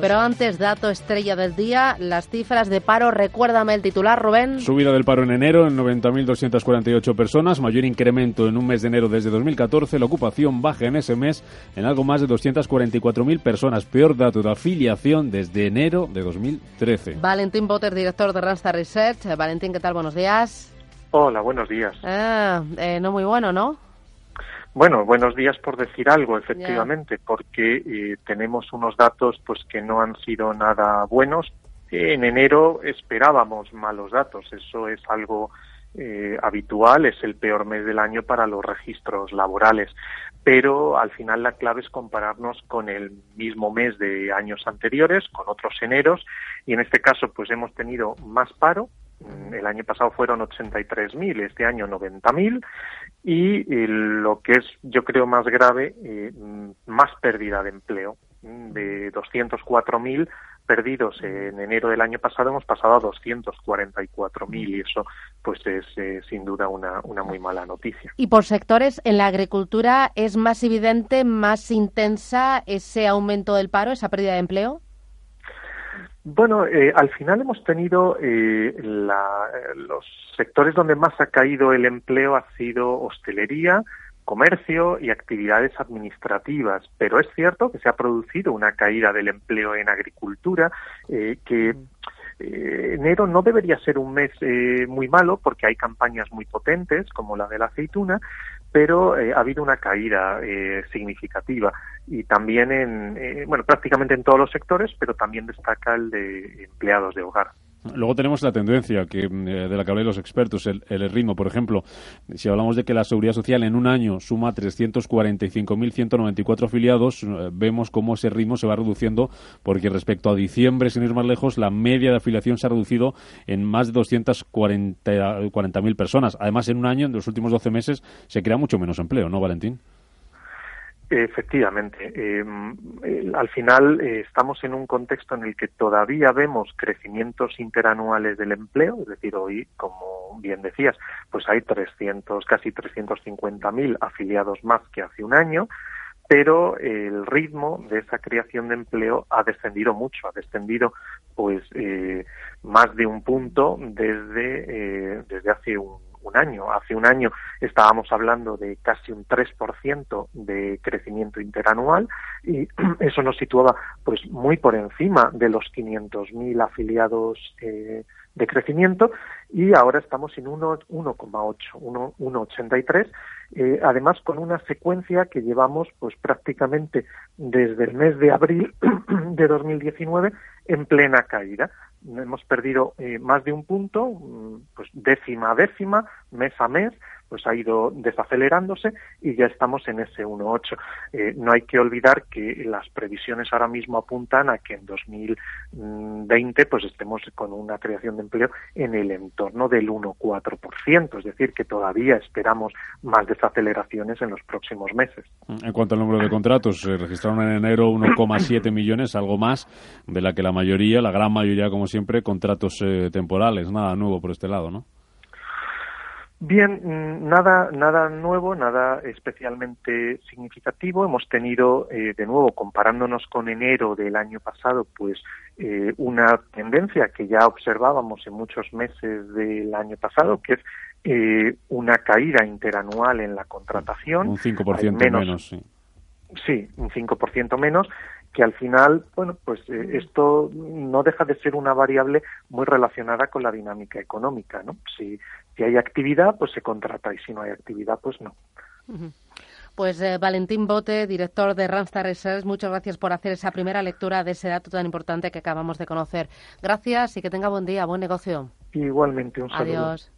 Pero antes, dato estrella del día, las cifras de paro. Recuérdame el titular, Rubén. Subida del paro en enero en 90.248 personas, mayor incremento en un mes de enero desde 2014. La ocupación baja en ese mes en algo más de 244.000 personas. Peor dato de afiliación desde enero de 2013. Valentín Botter, director de Randstad Research. Valentín, ¿qué tal? Buenos días. Hola, buenos días. Ah, eh, no muy bueno, ¿no? Bueno, buenos días por decir algo, efectivamente, porque eh, tenemos unos datos pues que no han sido nada buenos. En enero esperábamos malos datos, eso es algo eh, habitual, es el peor mes del año para los registros laborales, pero al final la clave es compararnos con el mismo mes de años anteriores, con otros eneros, y en este caso pues hemos tenido más paro, el año pasado fueron 83.000, este año 90.000 y lo que es yo creo más grave, eh, mm, más pérdida de empleo. Mm, de 204.000 perdidos en enero del año pasado hemos pasado a 244.000 y eso pues es eh, sin duda una, una muy mala noticia. Y por sectores, en la agricultura es más evidente, más intensa ese aumento del paro, esa pérdida de empleo. Bueno, eh, al final hemos tenido eh, los sectores donde más ha caído el empleo ha sido hostelería, comercio y actividades administrativas, pero es cierto que se ha producido una caída del empleo en agricultura eh, que enero no debería ser un mes muy malo porque hay campañas muy potentes como la de la aceituna, pero eh, ha habido una caída eh, significativa y también en, eh, bueno, prácticamente en todos los sectores, pero también destaca el de empleados de hogar. Luego tenemos la tendencia que, de la que hablan los expertos, el, ritmo. Por ejemplo, si hablamos de que la Seguridad Social en un año suma 345.194 afiliados, vemos cómo ese ritmo se va reduciendo porque respecto a diciembre, sin ir más lejos, la media de afiliación se ha reducido en más de 240.000 personas. Además, en un año, en los últimos 12 meses, se crea mucho menos empleo, ¿no, Valentín? Efectivamente. Em, al final eh, estamos en un contexto en el que todavía vemos crecimientos interanuales del empleo, es decir, hoy, como bien decías, pues hay 300, casi 350.000 afiliados más que hace un año, pero el ritmo de esa creación de empleo ha descendido mucho, ha descendido pues eh, más de un punto desde, eh, desde hace un un año. Hace un año estábamos hablando de casi un 3% de crecimiento interanual y eso nos situaba pues muy por encima de los 500.000 afiliados eh, de crecimiento y ahora estamos en 1,8, 1,83, eh, además con una secuencia que llevamos pues prácticamente desde el mes de abril de 2019 en plena caída hemos perdido eh, más de un punto, mm, pues décima a décima, mes a mes, pues ha ido desacelerándose y ya estamos en ese 1.8. Eh, no hay que olvidar que las previsiones ahora mismo apuntan a que en 2020 pues estemos con una creación de empleo en el entorno del 1,4%, es decir, que todavía esperamos más desaceleraciones en los próximos meses. En cuanto al número de contratos, se registraron en enero 1,7 millones, algo más de la que la mayoría, la gran mayoría, como siempre, contratos eh, temporales. Nada nuevo por este lado, ¿no? Bien, mm, nada, nada nuevo, nada especialmente significativo. Hemos tenido, eh, de nuevo, comparándonos con enero del año pasado, pues eh, una tendencia que ya observábamos en muchos meses del año pasado, que es eh, una caída interanual en la contratación. Un 5% menos, menos sí. Sí, un 5% menos, que al final, bueno, pues eh, esto no deja de ser una variable muy relacionada con la dinámica económica, ¿no? Si, si hay actividad, pues se contrata y si no hay actividad, pues no. Pues eh, Valentín Bote, director de Randstad Research, muchas gracias por hacer esa primera lectura de ese dato tan importante que acabamos de conocer. Gracias y que tenga buen día, buen negocio. Igualmente, un saludo. Adiós.